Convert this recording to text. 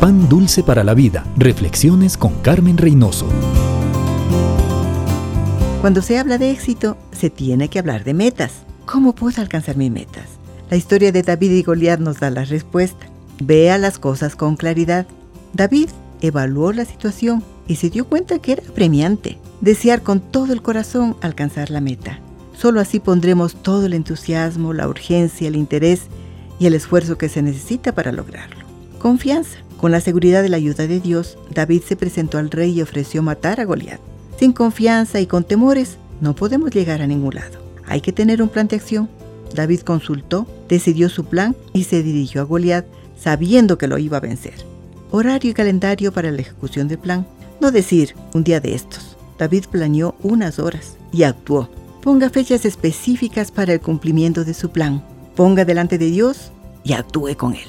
Pan Dulce para la Vida. Reflexiones con Carmen Reynoso. Cuando se habla de éxito, se tiene que hablar de metas. ¿Cómo puedo alcanzar mis metas? La historia de David y Goliat nos da la respuesta. Vea las cosas con claridad. David evaluó la situación y se dio cuenta que era premiante desear con todo el corazón alcanzar la meta. Solo así pondremos todo el entusiasmo, la urgencia, el interés y el esfuerzo que se necesita para lograrlo. Confianza. Con la seguridad de la ayuda de Dios, David se presentó al rey y ofreció matar a Goliat. Sin confianza y con temores, no podemos llegar a ningún lado. Hay que tener un plan de acción. David consultó, decidió su plan y se dirigió a Goliat sabiendo que lo iba a vencer. Horario y calendario para la ejecución del plan. No decir un día de estos. David planeó unas horas y actuó. Ponga fechas específicas para el cumplimiento de su plan. Ponga delante de Dios y actúe con él.